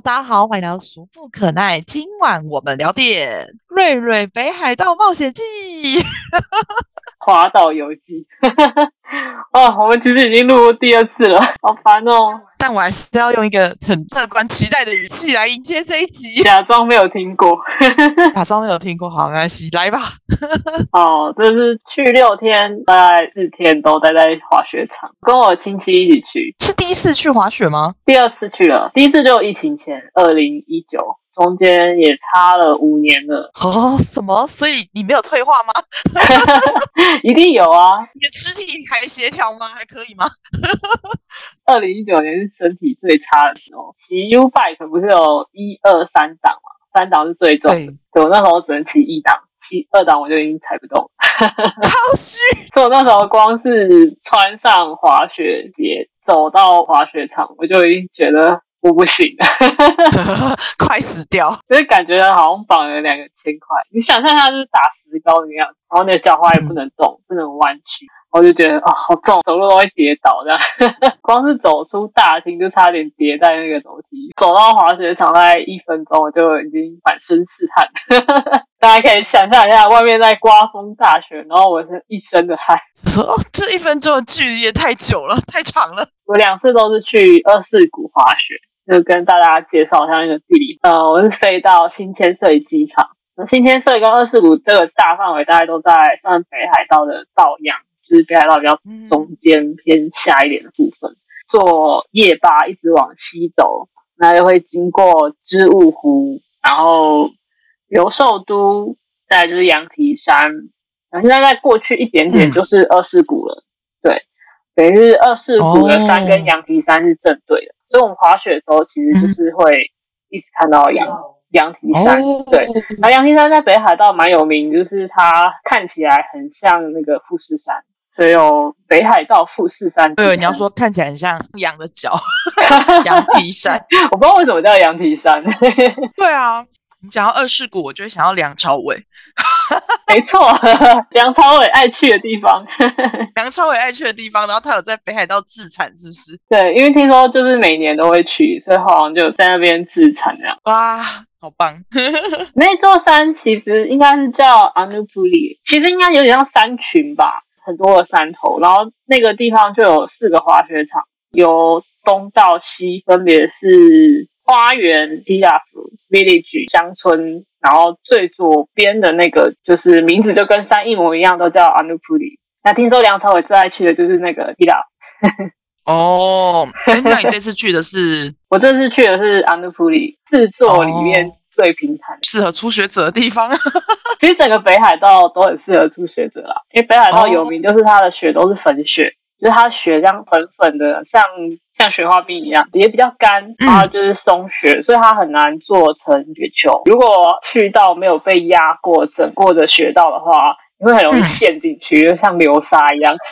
大家好，欢迎来到俗不可耐。今晚我们聊点《瑞瑞北海道冒险记》。滑岛游记，哦，我们其实已经录过第二次了，好烦哦。但我还是要用一个很乐观期待的语气来迎接这一集。假装没有听过，假装没有听过，好，没关系，来吧。哦，这是去六天，大概四天都待在滑雪场，跟我亲戚一起去。是第一次去滑雪吗？第二次去了，第一次就疫情前，二零一九。中间也差了五年了哦，什么？所以你没有退化吗？一定有啊！你的肢体还协调吗？还可以吗？二零一九年是身体最差的时候，骑 U bike 不是有一二三档嘛？三档是最重，对我那时候只能骑一档，骑二档我就已经踩不动，超虚。所以我那时候光是穿上滑雪鞋走到滑雪场，我就已经觉得。我不行，快死掉！就是感觉好像绑了两个千块，你想象下就是打石膏一样，然后你的脚踝也不能动，不能弯曲，我就觉得哦，好重，走路都会跌倒这样。光是走出大厅就差点跌在那个楼梯，走到滑雪场大概一分钟，我就已经满身是汗。大家可以想象一下，外面在刮风大雪，然后我是一身的汗。说哦，这一分钟的距离也太久了，太长了。我两次都是去二世谷滑雪。就跟大家介绍一下那个地理。呃，我是飞到新千岁机场。那新千岁跟二世谷这个大范围，大概都在算北海道的道央，就是北海道比较中间偏下一点的部分。坐夜巴一直往西走，那就会经过织物湖，然后游寿都，再就是羊蹄山。然后现在再过去一点点就是二世谷了。对，等于是二世谷的山跟羊蹄山是正对的。所以我们滑雪的时候，其实就是会一直看到羊羊蹄山。对，然后羊蹄山在北海道蛮有名，就是它看起来很像那个富士山，所以有北海道富士山。对，你要说看起来很像羊的脚，羊蹄山。我不知道为什么叫羊蹄山。对啊。你讲到二世谷，我就会想到梁朝伟。没错，梁朝伟爱去的地方。梁朝伟爱去的地方，然后他有在北海道自产，是不是？对，因为听说就是每年都会去，所以好像就在那边自产这样。哇，好棒！那座山其实应该是叫阿努布里，其实应该有点像山群吧，很多的山头，然后那个地方就有四个滑雪场，由东到西分别是。花园 t i a Village 乡村，然后最左边的那个就是名字就跟山一模一样，都叫 Anupuri。那听说梁朝伟最爱去的就是那个 i a 哦，那你这次去的是？我这次去的是 Anupuri，四座里面最平坦、适合初学者的地方。其实整个北海道都很适合初学者啦，因为北海道有名就是它的雪都是粉雪。就是它雪这样粉粉的，像像雪花冰一样，也比较干，然后就是松雪，所以它很难做成雪球。如果去到没有被压过整过的雪道的话，你会很容易陷进去，就像流沙一样。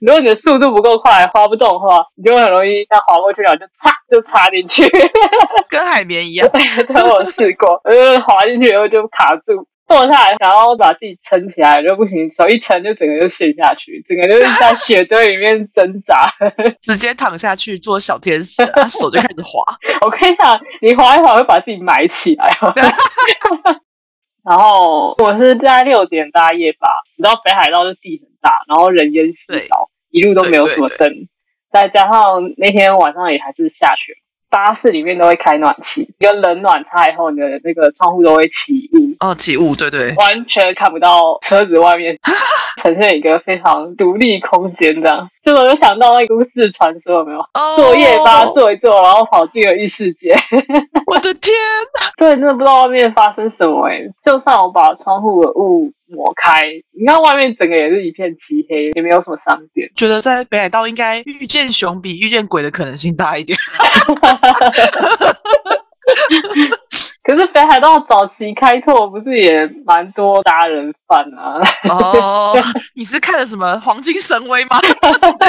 如果你的速度不够快，滑不动的话，你就很容易像滑过去了就擦就插进去，跟海绵一样。对，我试过，呃，滑进去以后就卡住。坐下来，想要把自己撑起来就不行，手一撑就整个就陷下去，整个就是在雪堆里面挣扎，直接躺下去做小天使，手就开始滑。我跟你讲，你滑一滑会把自己埋起来。然后我是在六点搭夜巴，你知道北海道是地很大，然后人烟稀少，一路都没有什么灯，再加上那天晚上也还是下雪。巴士里面都会开暖气，一个冷暖差以后，你的那个窗户都会起雾哦，起雾，对对，完全看不到车子外面，呈现一个非常独立空间这样。这我就想到那个都市传说，有没有？坐夜巴坐一坐，然后跑进了异世界。我的天！对，真的不知道外面发生什么哎。就算我把窗户的雾抹开，你看外面整个也是一片漆黑，也没有什么商店。觉得在北海道应该遇见熊比遇见鬼的可能性大一点。可是北海道早期开拓不是也蛮多杀人犯啊？哦，你是看了什么《黄金神威》吗？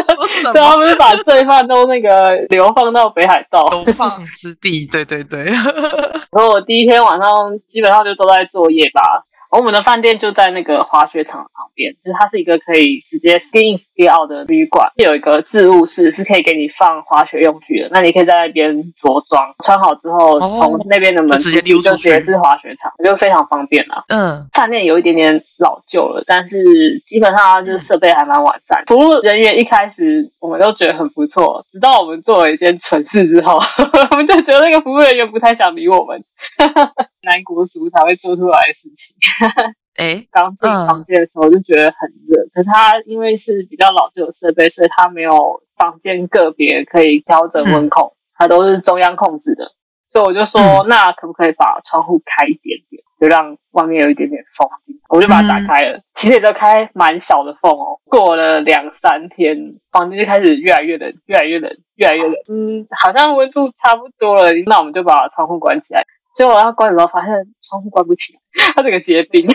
说什么？他们把罪犯都那个流放到北海道流放之地。对对对。然后我第一天晚上基本上就都在做夜吧。我们的饭店就在那个滑雪场旁边，就是它是一个可以直接 ski in ski out 的旅馆，有一个置物室是可以给你放滑雪用具的，那你可以在那边着装，穿好之后哦从那边的门就直接溜出去就直接是滑雪场，就非常方便啊。嗯，饭店有一点点老旧了，但是基本上它就是设备还蛮完善。服务人员一开始我们都觉得很不错，直到我们做了一件蠢事之后，我们就觉得那个服务人员不太想理我们。南国俗才会做出来的事情。哎，刚进嗯房间的时候就觉得很热，可是它因为是比较老旧的设备，所以它没有房间个别可以调整温控，它都是中央控制的。所以我就说，嗯那可不可以把窗户开一点点，就让外面有一点点风进来？我就把它打开了，其实也就开蛮小的缝哦。过了两三天，房间就开始越来越冷，越来越冷，越来越冷。嗯，好像温度差不多了，那我们就把窗户关起来。结果我要关的时候，发现窗户关不起来，它整个结冰。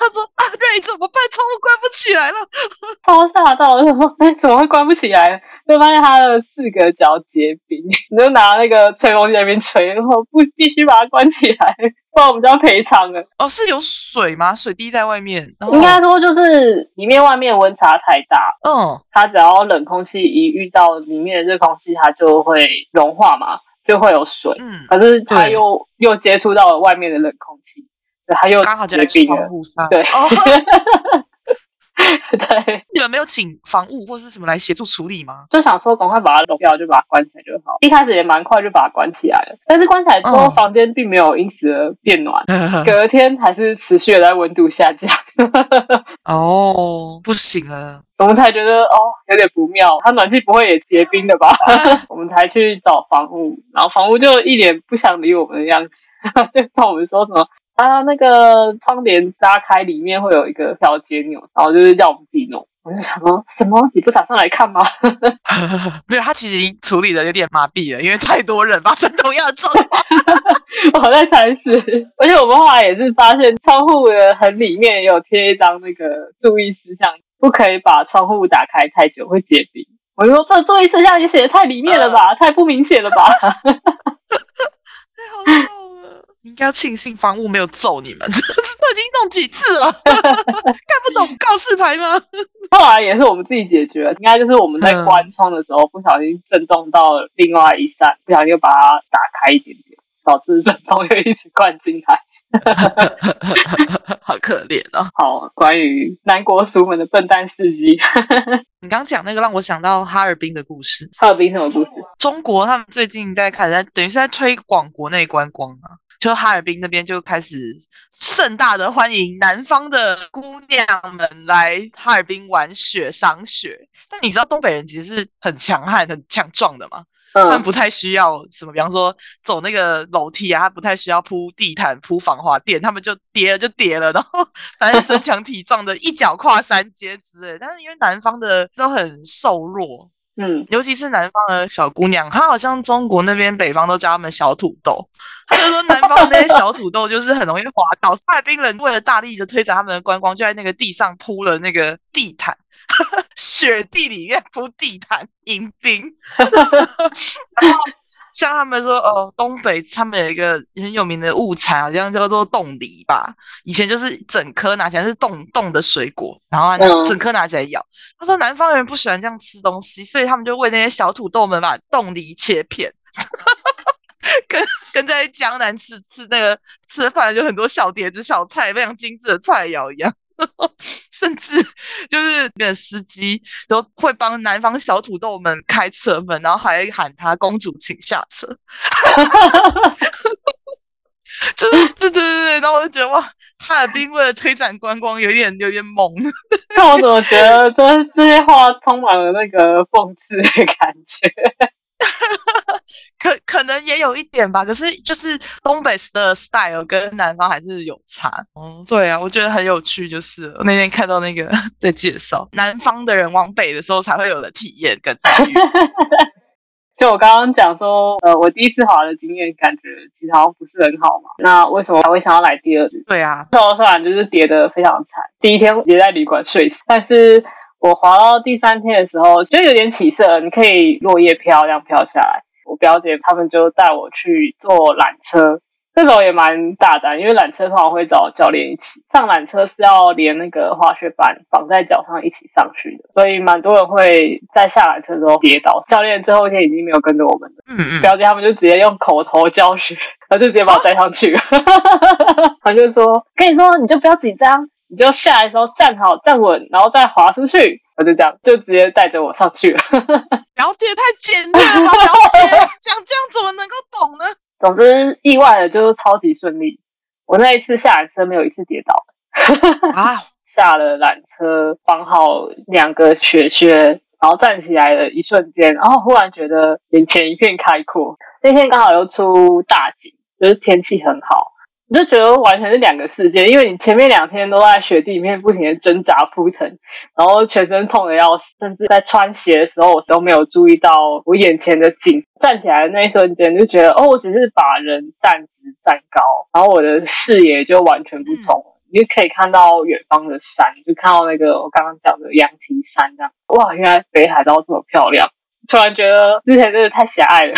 他说啊，瑞怎么办？窗户关不起来了。超吓到，我就说，哎，怎么会关不起来？就发现它的四个角结冰，你 就拿那个吹风机在那边吹，然后不必须把它关起来，不然我们就要赔偿了。哦，是有水吗？水滴在外面。应该说就是里面外面温差太大，嗯，它只要冷空气一遇到里面的热空气，它就会融化嘛，就会有水。嗯，可是他又又接触到了外面的冷空气，所以它又刚好就在结冰了。窗户上。对哦，对，你们没有请房务或是什么来协助处理吗？就想说赶快把它弄掉，就把它关起来就好。一开始也蛮快就把它关起来了，但是关起来之后，嗯房间并没有因此而变暖，隔天还是持续的在温度下降。哦，不行了。我们才觉得哦有点不妙，它暖气不会也结冰的吧？我们才去找房屋，然后房屋就一脸不想理我们的样子，就跟我们说什么啊那个窗帘拉开，里面会有一个小节钮，然后就是要我们自己弄。我就想说什么？你不打算来看吗？没有，他其实已经处理的有点麻痹了，因为太多人发生同样的状况。我在猜是，而且我们后来也是发现窗户的很里面也有贴一张那个注意事项，不可以把窗户打开太久会结冰。我就说这注意事项也写的太里面了吧，太不明显了吧？太好笑应该要庆幸房屋没有揍你们，都已经弄几次了，看不懂告示牌吗？后来也是我们自己解决，应该就是我们在关窗的时候不小心震动到另外一扇，不小心又把它打开一点点，导致震动又一直灌进来。好可怜哦！好，关于南国俗们的笨蛋事迹，你刚讲那个让我想到哈尔滨的故事。哈尔滨什么故事？中国他们最近在开始在，等于是在推广国内观光啊。就哈尔滨那边就开始盛大的欢迎南方的姑娘们来哈尔滨玩雪、赏雪。但你知道东北人其实是很强悍、很强壮的吗？他们嗯，不太需要什么，比方说走那个楼梯啊，他不太需要铺地毯、铺防滑垫，他们就跌了就跌了，然后反正身 强体壮的，一脚跨三阶之类。但是因为南方的都很瘦弱，嗯，尤其是南方的小姑娘，她好像中国那边北方都叫她们小土豆，她就说南方的那些小土豆就是很容易滑倒。哈尔滨人为了大力的推展他们的观光，就在那个地上铺了那个地毯，雪地里面铺地毯迎宾。然后像他们说，哦，东北他们有一个很有名的物产，好像叫做冻梨吧。以前就是整颗拿起来是冻冻的水果，然后整颗拿起来咬。他说南方人不喜欢这样吃东西，所以他们就为那些小土豆们把冻梨切片，跟跟在江南吃吃那个吃饭就很多小碟子小菜，非常精致的菜肴一样。甚至就是那个司机都会帮南方小土豆们开车门，然后还喊他公主请下车，就是对对对对，然后我就觉得哇，哈尔滨为了推展观光有点有点猛，但我怎么觉得这这些话充满了那个讽刺的感觉？可可能也有一点吧，可是就是东北的 style 跟南方还是有差。嗯，对啊，我觉得很有趣，就是我那天看到那个 的介绍南方的人往北的时候才会有的体验跟待遇。就我刚刚讲说，呃，我第一次滑的经验感觉其实好像不是很好嘛。那为什么还会想要来第二次？对啊，那我虽然就是跌得非常惨，第一天直接在旅馆睡死，但是我滑到第三天的时候，就有点起色，你可以落叶飘这样飘下来。我表姐他们就带我去坐缆车，这种也蛮大胆，因为缆车通常会找教练一起上缆车，是要连那个滑雪板绑在脚上一起上去的，所以蛮多人会在下缆车时候跌倒。教练最后一天已经没有跟着我们了，嗯嗯，表姐他们就直接用口头教学，他就直接把我带上去了。他就说：“跟你说，你就不要紧张，你就下来的时候站好站稳，然后再滑出去。”我就这样，就直接带着我上去了。表姐太简单了吧，表姐讲这样怎么能够懂呢？总之，意外的就是超级顺利。我那一次下缆车没有一次跌倒。啊，下了缆车，绑好两个雪靴，然后站起来的一瞬间，然后忽然觉得眼前一片开阔。那天刚好又出大景，就是天气很好，你就觉得完全是两个世界。因为你前面两天都在雪地里面不停的挣扎扑腾，然后全身痛的要死，甚至在穿鞋的时候，我都没有注意到我眼前的景。站起来的那一瞬间，就觉得哦，我只是把人站直站高，然后我的视野就完全不同了。你就可以看到远方的山，就看到那个我刚刚讲的羊蹄山，这样哇，原来北海道这么漂亮。突然觉得之前真的太狭隘了，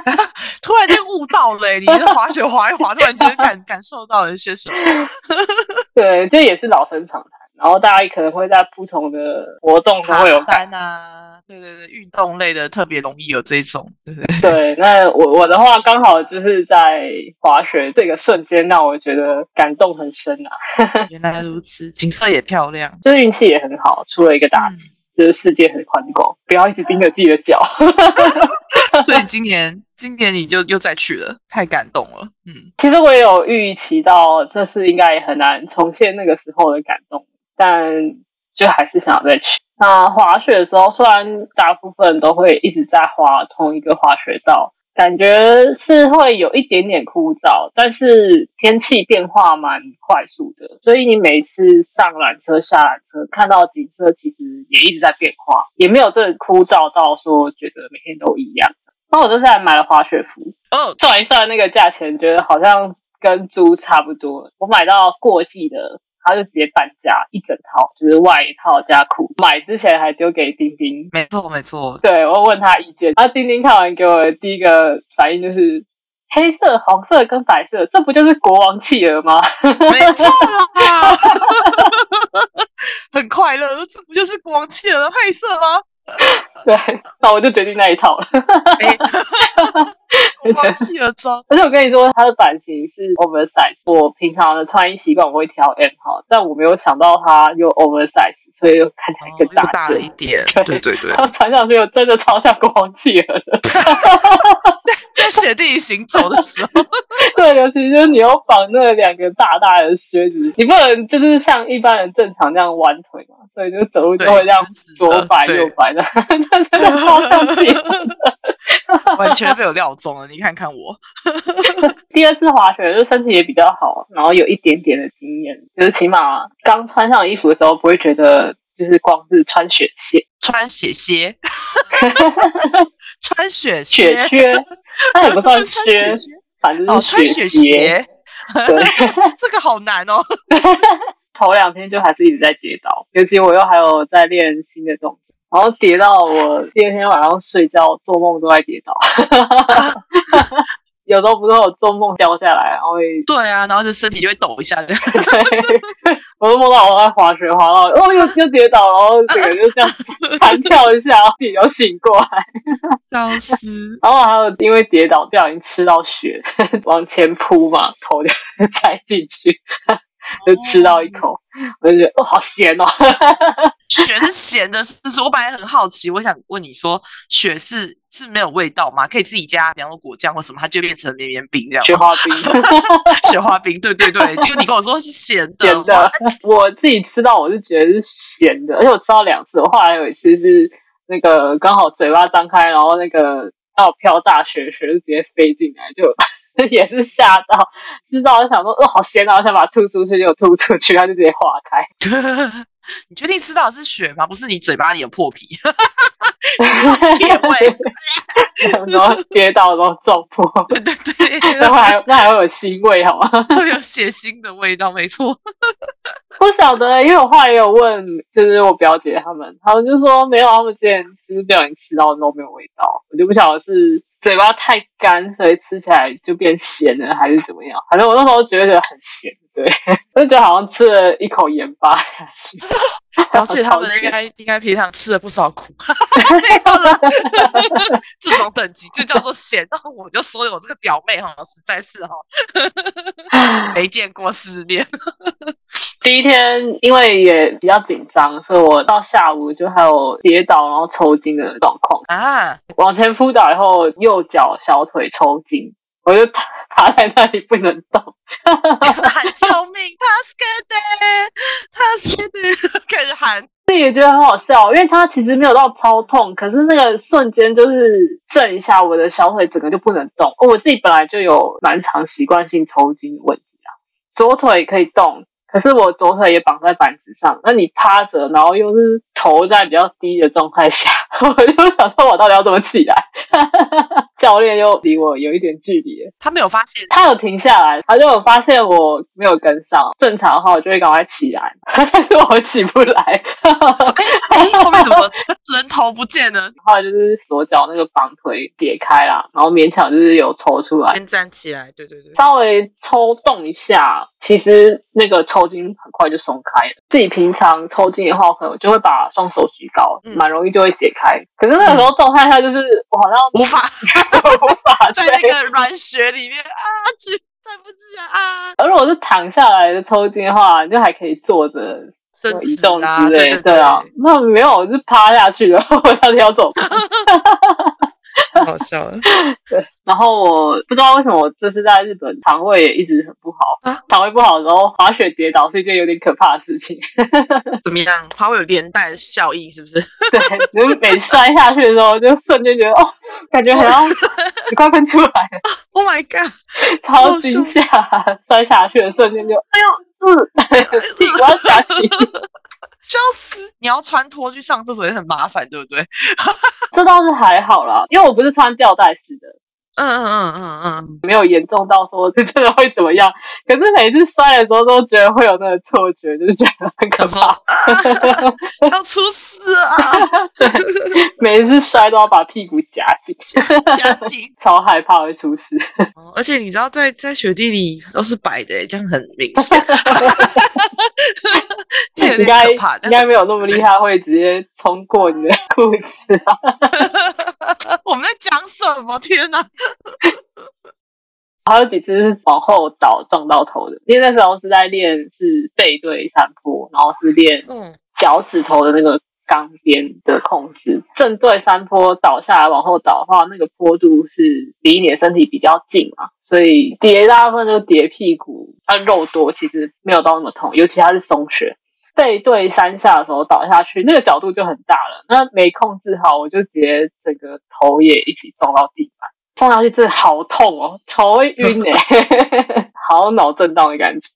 突然间悟到了、欸，你的滑雪滑一滑，突然间感 感受到了一些什么？对，这也是老生常谈。然后大家可能会在不同的活动都会有爬山啊，对对对，运动类的特别容易有这种，对对对，那我我的话刚好就是在滑雪这个瞬间，让我觉得感动很深啊。原来如此，景色也漂亮，就是运气也很好，出了一个大景，就是世界很宽广，不要一直盯着自己的脚。所以今年今年你就又再去了，太感动了。嗯，其实我也有预期到这次应该也很难重现那个时候的感动，但就还是想要再去。那滑雪的时候，虽然大部分都会一直在滑同一个滑雪道，感觉是会有一点点枯燥，但是天气变化蛮快速的，所以你每次上缆车、下缆车，看到景色其实也一直在变化，也没有这枯燥到说觉得每天都一样。那我这次还买了滑雪服，哦，算一算那个价钱，觉得好像跟租差不多。我买到过季的。他就直接半价一整套，就是外套加裤。买之前还丢给丁丁，没错没错。对我问他意见，然后丁丁看完给我的第一个反应就是黑色、黄色跟白色，这不就是国王企鹅吗？没错啦，很快乐，这不就是国王企鹅的配色吗？对，那我就决定那一套了。哎而且我跟你说，它的版型是 oversize。我平常的穿衣习惯我会挑 M 号，但我没有想到它又 oversize，所以又看起来更大,、哦大了一点。对对对，它穿上去又真的超像国王企鹅的。在雪地里行走的时候，对，尤其是你要绑那两个大大的靴子，你不能就是像一般人正常这样弯腿嘛，所以就走路就会这样左摆右摆的，真的超像企鹅的。完全被我料你看看我，第二次滑雪就身体也比较好，然后有一点点的经验，就是起码刚穿上衣服的时候不会觉得就是光是穿雪鞋、穿雪鞋，穿雪 雪靴，靴，它也不算穿靴反正哦，是穿雪鞋。这个好难哦。头两天就还是一直在跌倒，尤其我又还有在练新的动作，然后跌到我第二天晚上睡觉做梦都在跌倒。有时候不是有做梦掉下来，然后会对啊，然后就身体就会抖一下的。对，我都梦到我在滑雪，滑到哦又又跌倒，然后整个就这样 弹跳一下，然后自己又醒过来。笑死！然后还有因为跌倒不小心吃到雪，往前扑嘛，头就栽进去，就吃到一口，我就觉得哦好咸哦。雪是咸的，是不是？我本来很好奇，我想问你说，雪是是没有味道吗？可以自己加，比方说果酱或什么，它就变成绵绵冰这样。雪花冰，雪花冰，对对对，就你跟我说是咸的，咸的。我自己吃到我是觉得是咸的，而且我吃到两次。我后来有一次是那个刚好嘴巴张开，然后那个要飘大雪，雪就直接飞进来，就 也是吓到，吃到就想说哦好咸啊，我想把它吐出去，结果吐出去，它就直接化开。你确定吃到的是血吗？不是你嘴巴里的破皮，铁味。然后跌倒然后撞破，对对对，那还那还会有腥味好吗？会有血腥的味道，没错。不晓得，因为我后来也有问，就是我表姐他们，他们就说没有，他们之前就是不小心吃到都没有味道，我就不晓得是嘴巴太干，所以吃起来就变咸了，还是怎么样？反正我那时候觉得很咸，对，我就觉得好像吃了一口盐巴下去。而且他们应该 应该平常吃了不少苦，没有了，这种等级就叫做咸。然后我就说我这个表妹哈，实在是哈，没见过世面。第一天因为也比较紧张，所以我到下午就还有跌倒然后抽筋的状况啊。往前扑倒以后，右脚小腿抽筋，我就趴趴在那里不能动，喊救命！他 scared，他 scared，开始喊。自己也觉得很好笑，因为他其实没有到超痛，可是那个瞬间就是震一下，我的小腿整个就不能动。我自己本来就有蛮长习惯性抽筋的问题啊，左腿可以动。可是我左腿也绑在板子上，那你趴着，然后又是头在比较低的状态下，我就想说，我到底要怎么起来？教练又离我有一点距离，他没有发现，他有停下来，他就有发现我没有跟上。正常的话，我就会赶快起来，但是我起不来。哎后面怎么人头不见了？后来就是左脚那个绑腿解开了，然后勉强就是有抽出来，先站起来，对对对，稍微抽动一下，其实那个抽筋很快就松开了。自己平常抽筋的话，可能就会把双手举高，蛮容易就会解开。可是那个时候状态下，就是我好像无法。无法 在那个软雪里面啊，去再不举啊！而如果是躺下来的抽筋的话，就还可以坐着移动之类。对啊，那没有，我是趴下去的，我到底要走？好笑了，对。然后我不知道为什么我这次在日本肠胃也一直很不好啊。肠胃不好的时候，滑雪跌倒是一件有点可怕的事情。怎么样？它会有连带的效益，是不是？对，就是每摔下去的时候，就瞬间觉得哦，感觉好像你快喷出来了。Oh my god！超惊吓，摔下去的瞬间就哎呦，嗯，我要下去。笑死！你要穿拖去上厕所也很麻烦，对不对？这倒是还好啦，因为我不是穿吊带式的。嗯嗯嗯嗯嗯，没有严重到说这真的会怎么样。可是每次摔的时候都觉得会有那个错觉，就是觉得很可怕，要出事啊！每一次摔都要把屁股夹紧，夹紧，超害怕会出事。而且你知道，在在雪地里都是白的，这样很明显。应该应该没有那么厉害，会直接冲过你的裤子啊！我们在讲什么？天哪！还有几次是往后倒撞到头的，因为那时候是在练是背对山坡，然后是练脚趾头的那个钢边的控制。正对山坡倒下来往后倒的话，那个坡度是离你的身体比较近嘛，所以叠大部分就叠屁股，它肉多，其实没有到那么痛，尤其它是松雪。背对山下的时候倒下去，那个角度就很大了。那没控制好，我就直接整个头也一起撞到地板，放上去真的好痛哦，头会晕哎，好脑震荡的感觉。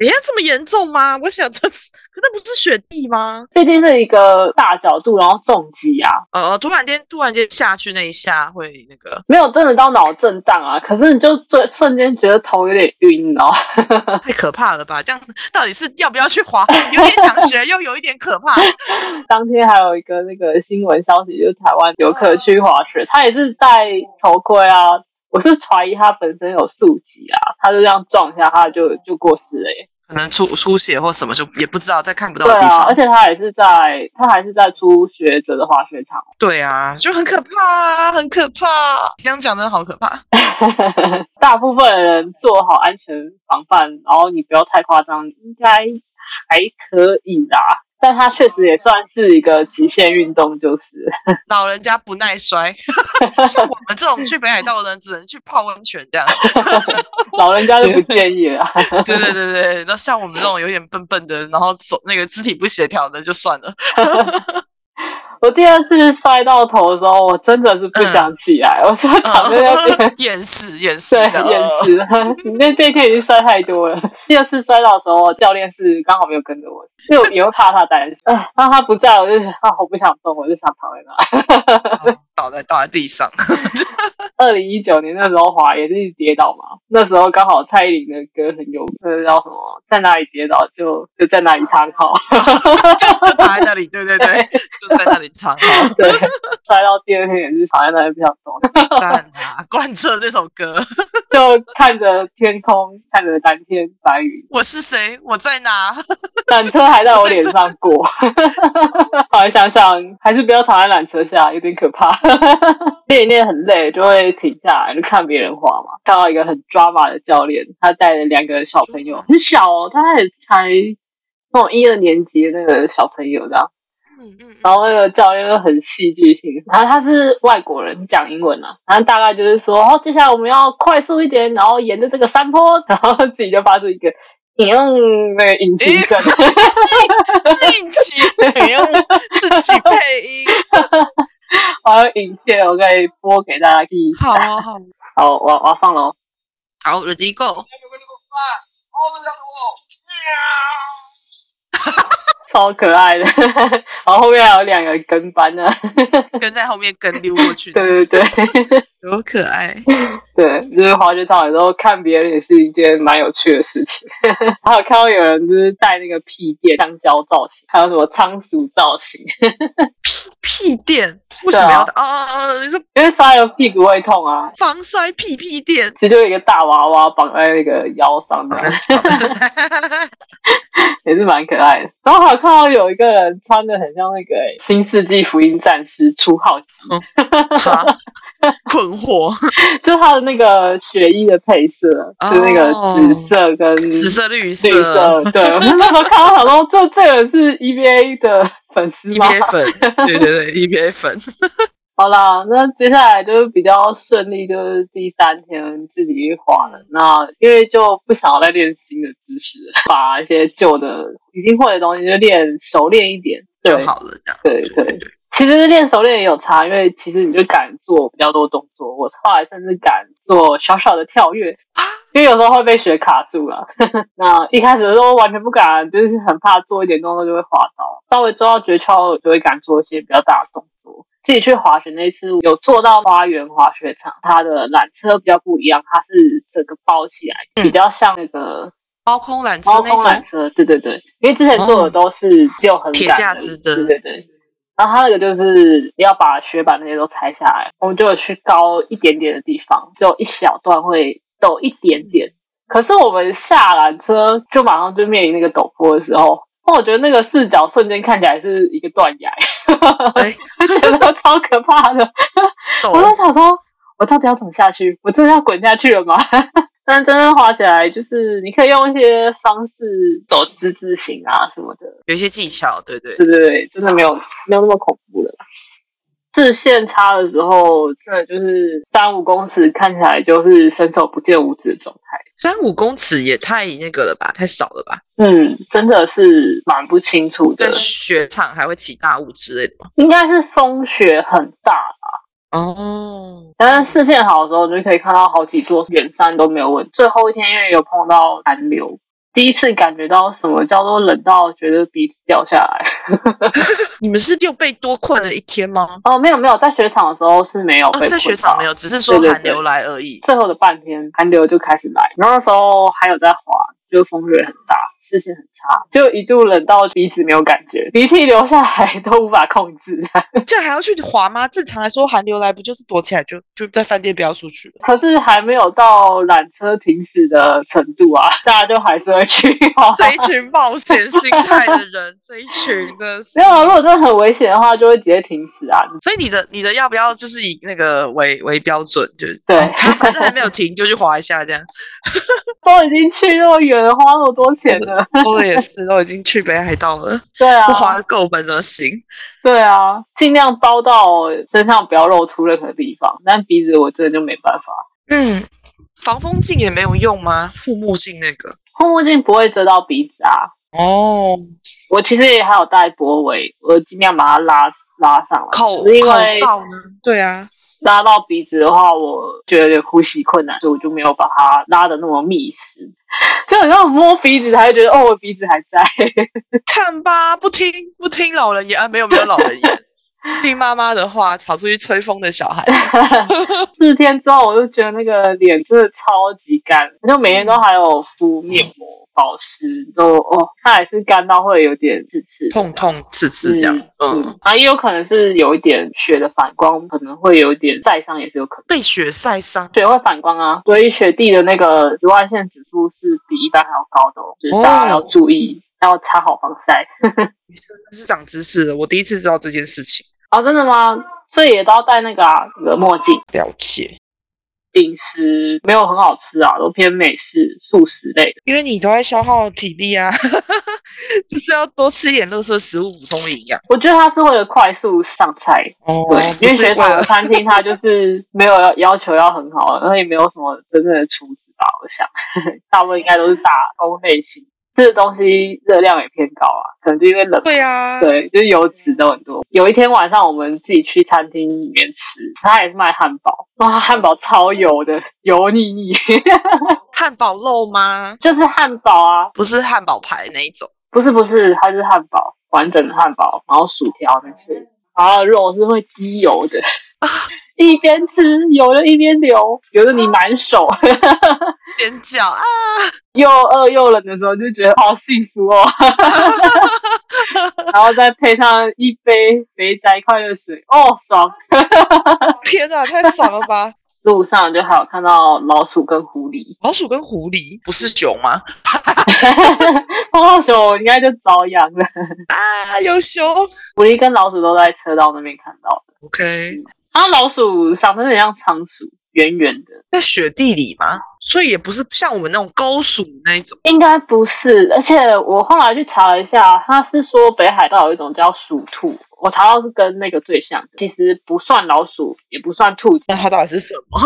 哎呀，这么严重吗？我想这，可那不是雪地吗？毕竟是一个大角度，然后重击啊。呃，突然间，突然间下去那一下会那个，没有真的到脑震荡啊。可是你就瞬瞬间觉得头有点晕哦，太可怕了吧？这样到底是要不要去滑？有点想学，又有一点可怕。当天还有一个那个新闻消息，就是台湾游客去滑雪，他也是戴头盔啊。我是怀疑他本身有宿疾啊，他就这样撞一下，他就就过世了耶。可能出出血或什么，就也不知道，在看不到的地方。对啊，而且他也是在，他还是在初学者的滑雪场。对啊，就很可怕，很可怕。这样讲真的好可怕。大部分人做好安全防范，然后你不要太夸张，应该还可以啦。但它确实也算是一个极限运动，就是 老人家不耐摔，像我们这种去北海道的人，只能去泡温泉这样。老人家就不建议了。对对对对，那像我们这种有点笨笨的，然后手那个肢体不协调的，就算了。我第二次摔到头的时候，我真的是不想起来，我就躺在那边厌世厌世，对厌世。你 那这一天已经摔太多了。第二次摔到的时候，教练是刚好没有跟着我，因为也会怕他担心。哎，当他不在，我就想啊，我不想动，我就想躺在那。倒在倒在地上。二零一九年那时候滑也是一跌倒嘛，那时候刚好蔡依林的歌很有名，那个叫什么，在哪里跌倒就就在哪里躺好，就就躺在那里，对对 对，就在那里 对，摔到第二天也是躺在那里比较多。干啊，贯彻这首歌，就看着天空，看着蓝天白云。我是谁？我在哪？缆车还在我脸上过，后来想想还是不要躺在缆车下，有点可怕。练一练很累，就会停下来就看别人滑嘛。看到一个很抓马的教练，他带着两个小朋友，很小哦，他也才那种一二年级的那个小朋友这样。嗯嗯，然后那个教练又很戏剧性，然后他是外国人讲英文啊，然后大概就是说，哦，接下来我们要快速一点，然后沿着这个山坡，然后自己就发出一个。你用那个引擎声，引擎，你用自己配音，我有影片，我可以播给大家听。好啊好，好，我我要放喽。好，Ready Go。超可爱的，然后后面还有两个跟班呢，跟在后面跟溜过去。对对对，多可爱。对，就是滑雪场的时候看别人也是一件蛮有趣的事情。还有看到有人就是带那个屁垫香蕉造型，还有什么仓鼠造型。屁屁垫为什么要？哦哦哦，你说因为摔了屁股会痛啊。防摔屁屁垫，其实就一个大娃娃绑在那个腰上的，也是蛮可爱的。然后还有看到有一个人穿的很像那个《新世纪福音战士》初号机，困惑，就他的那个雪衣的配色，是那个紫色跟紫色、绿色。绿色，对。我那时候看到，想说 这这个是 EVA 的粉丝吗？EVA 粉，对对对，EVA 粉。好啦，那接下来就是比较顺利，就是第三天自己去滑了。那因为就不想要再练新的姿势，把一些旧的已经会的东西就练熟练一点就好了。这样，对对对。其实练熟练也有差，因为其实你就敢做比较多动作。我后来甚至敢做小小的跳跃，因为有时候会被雪卡住了。那一开始的时候完全不敢，就是很怕做一点动作就会滑倒。稍微做到诀窍，就会敢做一些比较大的动作。自己去滑雪那次有坐到花园滑雪场，它的缆车比较不一样，它是整个包起来，比较像那个高空缆车。包空缆车，对对对，因为之前坐的都是只有横铁架子的，对对对。然后它那个就是要把雪板那些都拆下来，我们就有去高一点点的地方，只有一小段会陡一点点。可是我们下缆车就马上就面临那个陡坡的时候。我觉得那个视角瞬间看起来是一个断崖，觉得超可怕的。我都想说，我到底要怎么下去？我真的要滚下去了吗？但真正滑起来，就是你可以用一些方式走之字形啊什么的，有一些技巧，对对对对对，真的没有没有那么恐怖的。视线差的时候，真的就是三五公尺，看起来就是伸手不见五指的状态。三五公尺也太那个了吧，太少了吧？嗯，真的是蛮不清楚的。雪场还会起大雾之类的吗？应该是风雪很大吧。哦，但是视线好的时候，你就可以看到好几座远山都没有问题。最后一天因为有碰到寒流。第一次感觉到什么叫做冷到觉得鼻子掉下来。你们是又被多困了一天吗？哦，没有没有，在雪场的时候是没有。在雪场没有，只是说寒流来而已。最后的半天寒流就开始来，然后那时候还有在滑。就风雪很大，视线很差，就一度冷到鼻子没有感觉，鼻涕流下来都无法控制。这还要去滑吗？正常来说，寒流来不就是躲起来就就在饭店不要出去了？可是还没有到缆车停驶的程度啊，大家就还是会去滑。这一群冒险心态的人，这一群的没有啊。如果真的很危险的话，就会直接停驶啊。所以你的你的要不要就是以那个为为标准？就对，反正还没有停就去滑一下这样。都已经去那么远了，花那么多钱呢。说的也是，都已经去北海道了。对啊，不花够本怎么行？对啊，尽量包到身上不要露出任何地方。但鼻子我真的就没办法。嗯，防风镜也没有用吗？护目镜那个？护目镜不会遮到鼻子啊。哦，我其实也还有戴脖围，我尽量把它拉拉上来。口口罩呢？对啊。拉到鼻子的话，我觉得有点呼吸困难，所以我就没有把它拉的那么密实。就很像摸鼻子，才觉得哦，我鼻子还在。看吧，不听不听老人言啊，没有没有老人言，听妈妈的话，跑出去吹风的小孩。四天之后，我就觉得那个脸真的超级干，就每天都还有敷面膜、保湿，都哦，它还是干到会有点刺刺、痛痛刺刺这样。嗯，啊，也有可能是有一点血的反光，可能会有一点晒伤，也是有可能被雪晒伤，血会反光啊，所以雪地的那个紫外线指数是比一般还要高的哦，就是大家要注意，要擦好防晒。是长知识了，我第一次知道这件事情。哦，真的吗？所以也都要戴那个啊，那个墨镜。了解。饮食没有很好吃啊，都偏美式、素食类的。因为你都在消耗体力啊，就是要多吃一点垃圾食物，补充营养。我觉得他是为了快速上菜，哦，对，因为学长的餐厅他就是没有要要求要很好，然后也没有什么真正的厨子吧，我想 大部分应该都是打工类型。吃的东西热量也偏高啊，可能是因为冷。对啊，对，就是油脂都很多。有一天晚上我们自己去餐厅里面吃，他也是卖汉堡，哇，汉堡超油的，油腻腻。汉堡肉吗？就是汉堡啊，不是汉堡排那一种。不是不是，它是汉堡，完整的汉堡，然后薯条那些，然后肉是会滴油的。一边吃油的一边流，流的你满手，尖叫啊！又饿又冷的时候就觉得好幸福哦，然后再配上一杯肥宅快乐水，哦，爽！天哪，太爽了吧！路上就还有看到老鼠跟狐狸，老鼠跟狐狸不是熊吗？碰到熊应该就遭殃了啊！有熊，狐狸跟老鼠都在车道那边看到的。OK。然后老鼠长得很像仓鼠，圆圆的，在雪地里吗？所以也不是像我们那种高鼠那一种，应该不是。而且我后来去查了一下，他是说北海道有一种叫鼠兔，我查到是跟那个最像，其实不算老鼠，也不算兔子，那它到底是什么？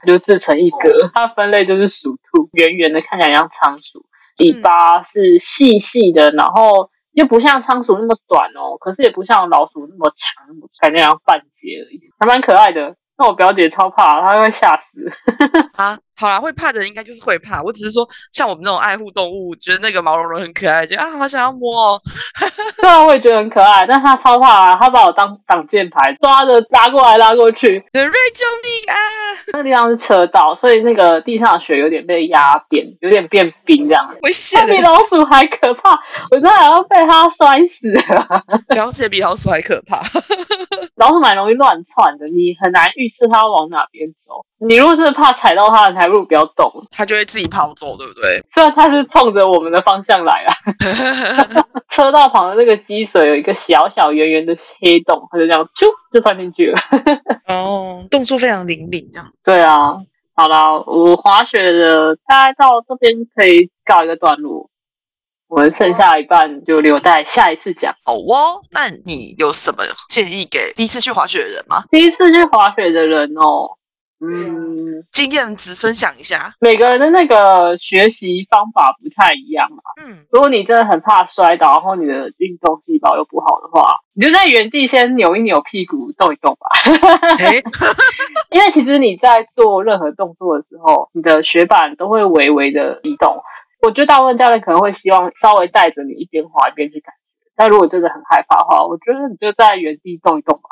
它就自成一格，它分类就是鼠兔，圆圆的，看起来像仓鼠，尾巴是细细的，然后。又不像仓鼠那么短哦，可是也不像老鼠那么长，感觉像半截而已，还蛮可爱的。那我表姐超怕，她会吓死。啊，好啦，会怕的人应该就是会怕。我只是说，像我们这种爱护动物，觉得那个毛茸茸很可爱，就啊，好想要摸。哦。虽然我也觉得很可爱，但他超怕啊！他把我当挡箭牌，抓着拉过来拉过去。瑞救命啊！那个地方是车道，所以那个地上的雪有点被压扁，有点变冰这样。危险！它比老鼠还可怕，我真的要被它摔死了。了解，比老鼠还可怕。老鼠蛮容易乱窜的，你很难预测它往哪边走。你如果真的怕踩到它，你还不如不要动，它就会自己跑走，对不对？虽然它是冲着我们的方向来啊。车道旁的那个积水有一个小小圆圆的黑洞，它就这样啾就钻进去了。哦，动作非常灵敏，这样。对啊，好了，我滑雪的大概到这边可以告一个段落。我们剩下一半就留待下一次讲。好哦，那你有什么建议给第一次去滑雪的人吗？第一次去滑雪的人哦，嗯，经验值分享一下。每个人的那个学习方法不太一样嘛。嗯，如果你真的很怕摔倒，然后你的运动细胞又不好的话，你就在原地先扭一扭屁股，动一动吧。因为其实你在做任何动作的时候，你的雪板都会微微的移动。我觉得大部分教练可能会希望稍微带着你一边滑一边去感觉，但如果真的很害怕的话，我觉得你就在原地动一动吧。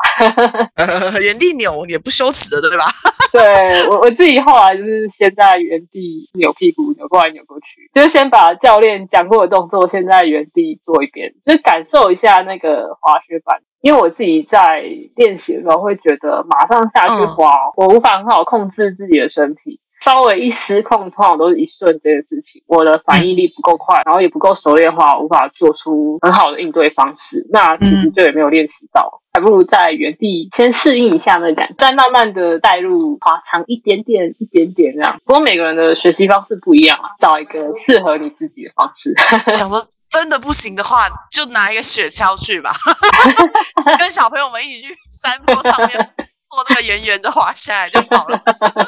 原地扭也不羞耻的，对吧？对我我自己后来就是先在原地扭屁股，扭过来扭过去，就是先把教练讲过的动作先在原地做一遍，就是感受一下那个滑雪板。因为我自己在练习的时候会觉得马上下去滑，我无法很好控制自己的身体。稍微一失控，通常都是一瞬间的事情。我的反应力不够快，然后也不够熟练的话，无法做出很好的应对方式。那其实就也没有练习到，还不如在原地先适应一下那个感觉，再慢慢的带入滑长一点点、一点点这样。不过每个人的学习方式不一样啊，找一个适合你自己的方式。想说真的不行的话，就拿一个雪橇去吧，跟小朋友们一起去山坡上面。做那个圆圆的滑下来就好了，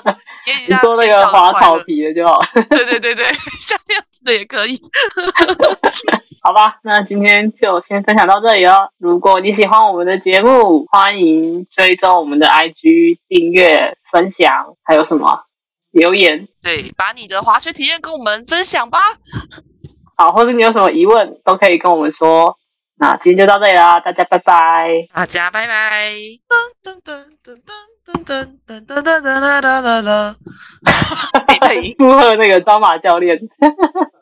你做那个滑草皮的就好。对对对对，像这样子的也可以。好吧，那今天就先分享到这里了。如果你喜欢我们的节目，欢迎追踪我们的 IG，订阅、分享，还有什么留言？对，把你的滑雪体验跟我们分享吧。好，或者你有什么疑问，都可以跟我们说。那今天就到这里啦，大家拜拜。大家拜拜。噔噔噔噔噔噔噔噔噔噔噔噔噔噔。附和那个张马教练。